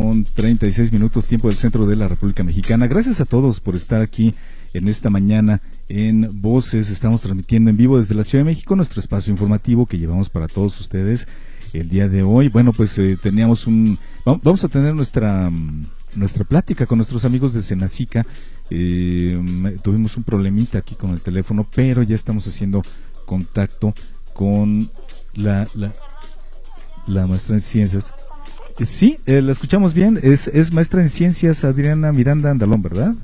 con 36 minutos tiempo del centro de la República Mexicana. Gracias a todos por estar aquí en esta mañana en Voces. Estamos transmitiendo en vivo desde la Ciudad de México nuestro espacio informativo que llevamos para todos ustedes el día de hoy. Bueno, pues eh, teníamos un... Vamos a tener nuestra, nuestra plática con nuestros amigos de Senacica. Eh, tuvimos un problemita aquí con el teléfono, pero ya estamos haciendo contacto con la, la, la maestra en ciencias. Sí, eh, la escuchamos bien. Es, es maestra en ciencias Adriana Miranda Andalón, ¿verdad?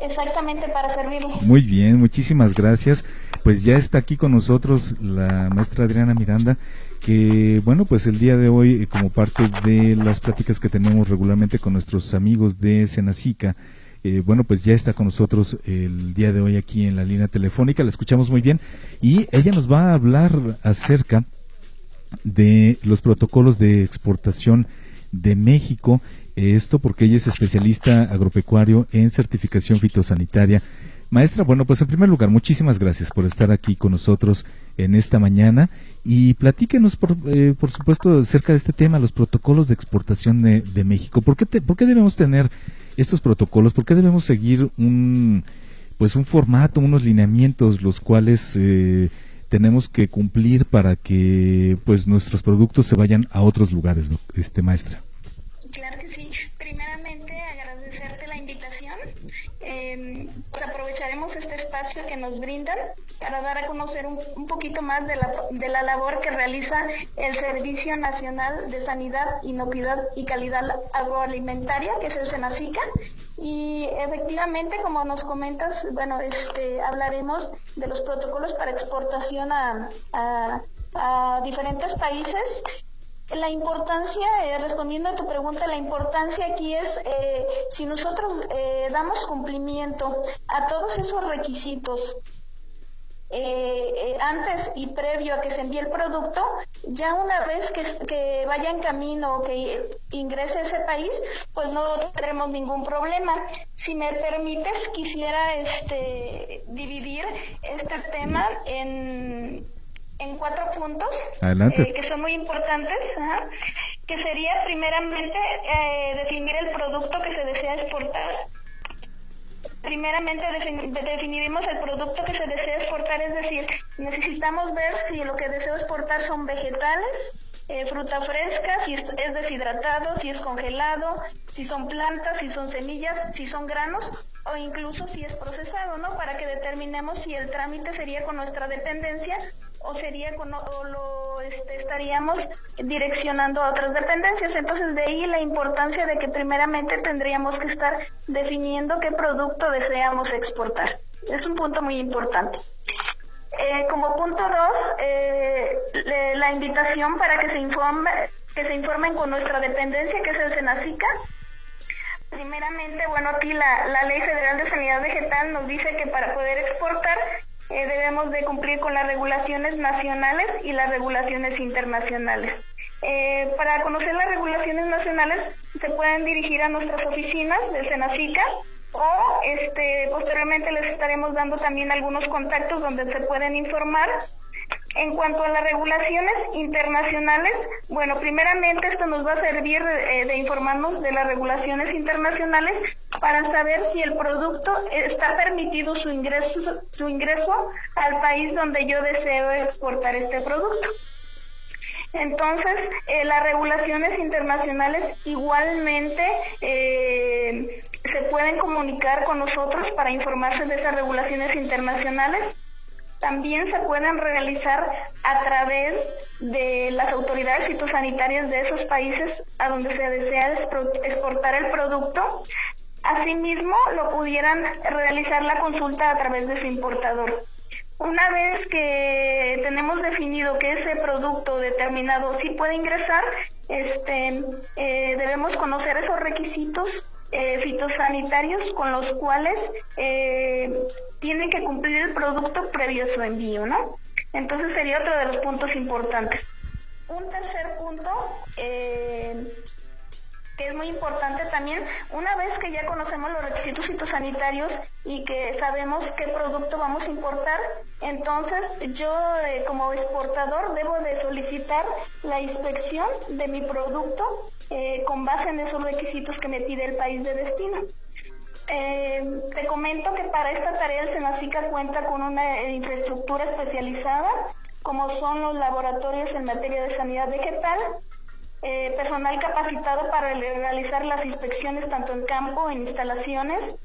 Exactamente, para servirle. Muy bien, muchísimas gracias. Pues ya está aquí con nosotros la maestra Adriana Miranda, que bueno, pues el día de hoy, eh, como parte de las pláticas que tenemos regularmente con nuestros amigos de Senacica, eh, bueno, pues ya está con nosotros el día de hoy aquí en la línea telefónica, la escuchamos muy bien, y ella nos va a hablar acerca de los protocolos de exportación de México esto porque ella es especialista agropecuario en certificación fitosanitaria. Maestra, bueno, pues en primer lugar, muchísimas gracias por estar aquí con nosotros en esta mañana y platíquenos, por, eh, por supuesto, acerca de este tema, los protocolos de exportación de, México. ¿Por qué, ¿Por qué debemos tener estos protocolos? ¿Por qué debemos seguir un, pues un formato, unos lineamientos, los cuales eh, tenemos que cumplir para que pues nuestros productos se vayan a otros lugares, este maestra? Claro que sí. Eh, pues aprovecharemos este espacio que nos brindan para dar a conocer un, poquito más de la, labor que realiza el Servicio Nacional de Sanidad, Inocuidad y Calidad Agroalimentaria, que es el SENACICA. Y efectivamente, como nos comentas, bueno, este, hablaremos de los protocolos para exportación a diferentes países la importancia, eh, respondiendo a tu pregunta, la importancia aquí es eh, si nosotros eh, damos cumplimiento a todos esos requisitos antes y previo a que se envíe el producto, ya una vez que, que vaya en camino o que ingrese a ese país, pues no tendremos ningún problema. Si me permites, quisiera este, dividir este tema en en cuatro puntos eh, que son muy importantes, que sería primeramente eh, definir el producto que se desea exportar. Primeramente definiremos el producto que se desea exportar, es decir, necesitamos ver si lo que deseo exportar son vegetales, eh, fruta fresca, si es, deshidratado, si es congelado, si son plantas, si son semillas, si son granos o incluso si es procesado, ¿no? Para que determinemos si el trámite sería con nuestra dependencia o sería con, o lo este, estaríamos direccionando a otras dependencias. Entonces, de ahí la importancia de que primeramente tendríamos que estar definiendo qué producto deseamos exportar. Es un punto muy importante. Eh, como punto dos, eh, la invitación para que se informe, que se informen con nuestra dependencia, que es el SENACICA. Primeramente, bueno, aquí la, la Ley Federal de Sanidad Vegetal nos dice que para poder exportar eh, debemos de cumplir con las regulaciones nacionales y las regulaciones internacionales. Eh, para conocer las regulaciones nacionales se pueden dirigir a nuestras oficinas del SENACICA o este, posteriormente les estaremos dando también algunos contactos donde se pueden informar en cuanto a las regulaciones internacionales, bueno, primeramente esto nos va a servir eh, de informarnos de las regulaciones internacionales para saber si el producto está permitido su ingreso, al país donde yo deseo exportar este producto. Entonces, eh, las regulaciones internacionales igualmente eh, se pueden comunicar con nosotros para informarse de esas regulaciones internacionales también se pueden realizar a través de las autoridades fitosanitarias de esos países a donde se desea exportar el producto. Asimismo, lo pudieran realizar la consulta a través de su importador. Una vez que tenemos definido que ese producto determinado sí puede ingresar, este, eh, debemos conocer esos requisitos eh, fitosanitarios con los cuales eh, tiene que cumplir el producto previo a su envío, ¿no? Entonces sería otro de los puntos importantes. Un tercer punto eh, que es muy importante también, una vez que ya conocemos los requisitos fitosanitarios y que sabemos qué producto vamos a importar, entonces yo como exportador debo de solicitar la inspección de mi producto eh, con base en esos requisitos que me pide el país de destino. Eh, te comento que para esta tarea el Senacica cuenta con una infraestructura especializada, como son los laboratorios en materia de sanidad vegetal, eh, personal capacitado para realizar las inspecciones tanto en campo, en instalaciones,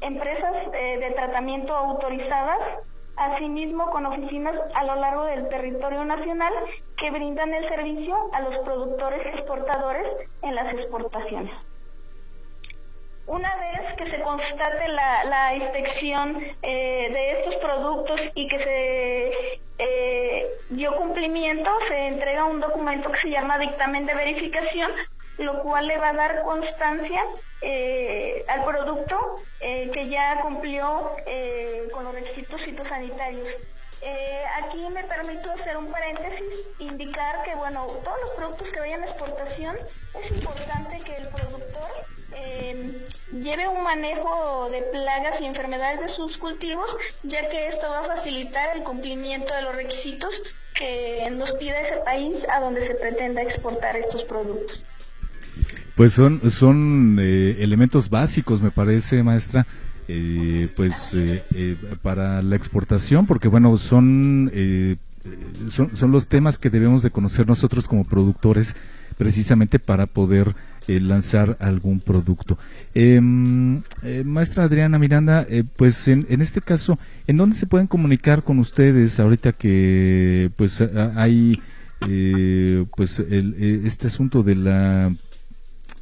empresas eh, de tratamiento autorizadas, asimismo con oficinas a lo largo del territorio nacional que brindan el servicio a los productores exportadores en las exportaciones. Una vez que se constate la, inspección eh, de estos productos y que se eh, dio cumplimiento, se entrega un documento que se llama dictamen de verificación, lo cual le va a dar constancia eh, al producto que ya cumplió con los requisitos fitosanitarios. Eh, aquí me permito hacer un paréntesis, indicar que, bueno, todos los productos que vayan a exportación, es importante que el productor eh, lleve un manejo de plagas y enfermedades de sus cultivos, ya que esto va a facilitar el cumplimiento de los requisitos que nos pide ese país a donde se pretenda exportar estos productos. Pues son, son eh, elementos básicos, me parece, maestra, eh, pues eh, eh, para la exportación, porque bueno, son, son, son los temas que debemos de conocer nosotros como productores precisamente para poder lanzar algún producto. Em, maestra Adriana Miranda, pues en, en, este caso, ¿en dónde se pueden comunicar con ustedes ahorita que pues hay pues el, este asunto de la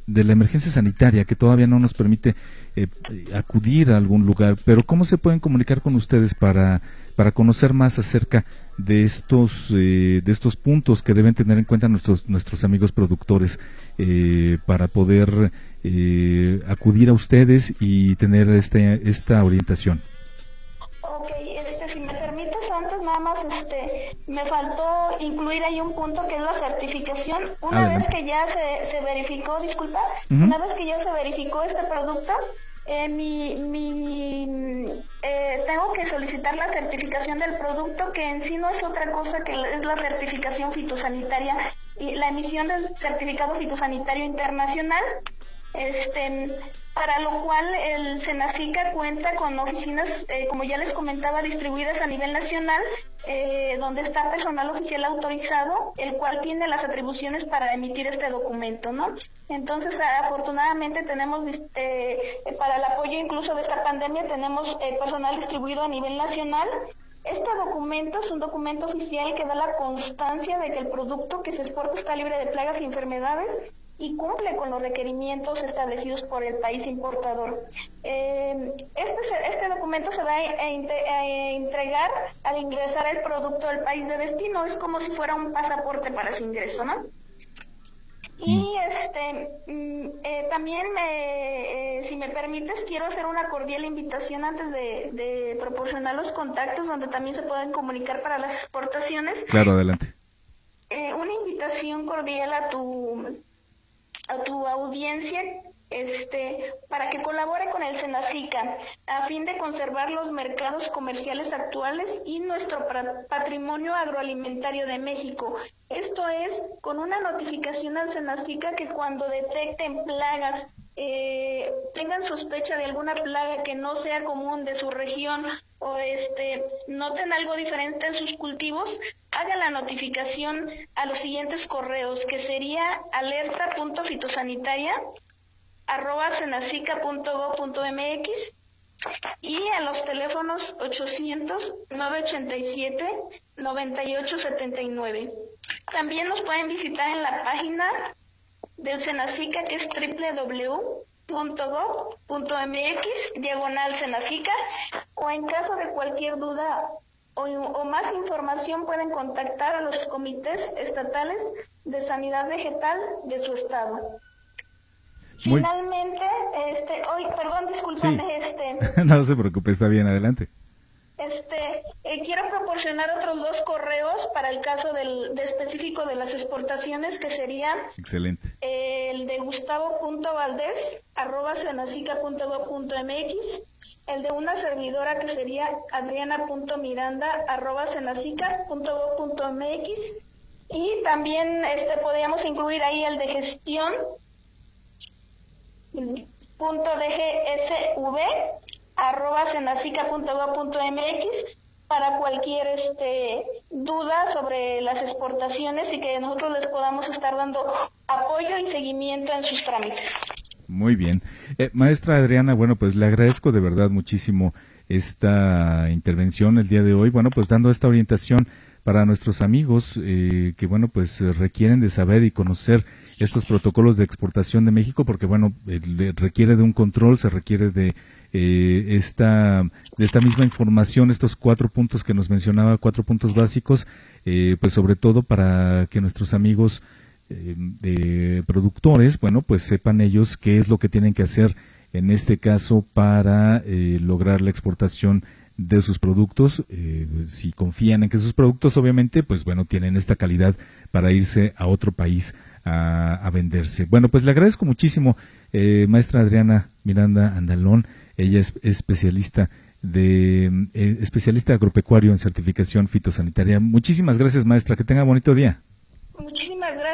de la emergencia sanitaria que todavía no nos permite eh, acudir a algún lugar, pero ¿cómo se pueden comunicar con ustedes para, para conocer más acerca de estos, eh, de estos puntos que deben tener en cuenta nuestros, nuestros amigos productores eh, para poder acudir a ustedes y tener este, esta orientación? Nada más, este, me faltó incluir ahí un punto que es la certificación. Una vez que ya se, se verificó, disculpa, una vez que ya se verificó este producto, eh, mi, mi eh, tengo que solicitar la certificación del producto, que en sí no es otra cosa que es la certificación fitosanitaria y la emisión del certificado fitosanitario internacional este, para lo cual el Senacica cuenta con oficinas, eh, como ya les comentaba, distribuidas a nivel nacional, eh, donde está personal oficial autorizado, el cual tiene las atribuciones para emitir este documento, ¿no? Entonces, afortunadamente tenemos, eh, para el apoyo incluso de esta pandemia, tenemos personal distribuido a nivel nacional este documento es un documento oficial que da la constancia de que el producto que se exporta está libre de plagas y enfermedades y cumple con los requerimientos establecidos por el país importador. Eh, este, este documento se va a, entregar al ingresar el producto al país de destino, es como si fuera un pasaporte para su ingreso, ¿no? Y mm. este mm, eh, también, me, eh, si me permites, quiero hacer una cordial invitación antes de, de, proporcionar los contactos donde también se pueden comunicar para las exportaciones. Claro, adelante. una invitación cordial a tu a tu audiencia este, para que colabore con el Senacica a fin de conservar los mercados comerciales actuales y nuestro patrimonio agroalimentario de México. Esto es con una notificación al Senacica que cuando detecten plagas, eh, tengan sospecha de alguna plaga que no sea común de su región o este noten algo diferente en sus cultivos, haga la notificación a los siguientes correos, que sería alerta.fitosanitaria arroba senacica.go.mx y a los teléfonos 800-987-9879. También nos pueden visitar en la página del Senacica que es www.go.mx diagonal Senacica o en caso de cualquier duda o, más información pueden contactar a los comités estatales de sanidad vegetal de su estado. Finalmente, este, hoy, perdón, discúlpame, este. no se preocupe, está bien, adelante. Este, eh, quiero proporcionar otros dos correos para el caso del de específico de las exportaciones que sería excelente el de Gustavo.valdés arroba mx el de una servidora que sería adriana.miranda arroba mx Y también este podríamos incluir ahí el de gestión dgsv para cualquier este duda sobre las exportaciones y que nosotros les podamos estar dando apoyo y seguimiento en sus trámites. Muy bien. Eh, maestra Adriana, bueno, pues le agradezco de verdad muchísimo esta intervención el día de hoy, bueno, pues dando esta orientación para nuestros amigos eh, que, bueno, pues requieren de saber y conocer estos protocolos de exportación de México, porque, bueno, requiere de un control, se requiere de eh, esta, de esta misma información, estos cuatro puntos que nos mencionaba, cuatro puntos básicos, eh, pues sobre todo para que nuestros amigos eh, productores, bueno, pues sepan ellos qué es lo que tienen que hacer en este caso para eh, lograr la exportación de sus productos. Eh, si confían en que sus productos, obviamente, pues bueno, tienen esta calidad para irse a otro país a, venderse. Bueno, pues le agradezco muchísimo, eh, maestra Adriana Miranda Andalón. Ella es especialista de especialista agropecuario en certificación fitosanitaria. Muchísimas gracias, maestra. Que tenga bonito día. Muchísimas gracias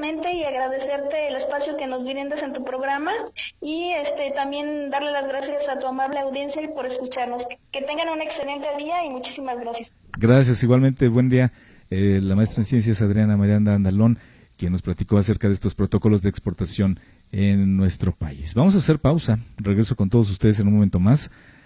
nuevamente y agradecerte el espacio que nos brindas en tu programa y este también darle las gracias a tu amable audiencia por escucharnos. Que tengan un excelente día y muchísimas gracias. Gracias, igualmente, buen día. Eh, la maestra en ciencias Adriana Marianda Andalón, quien nos platicó acerca de estos protocolos de exportación en nuestro país. Vamos a hacer pausa. Regreso con todos ustedes en un momento más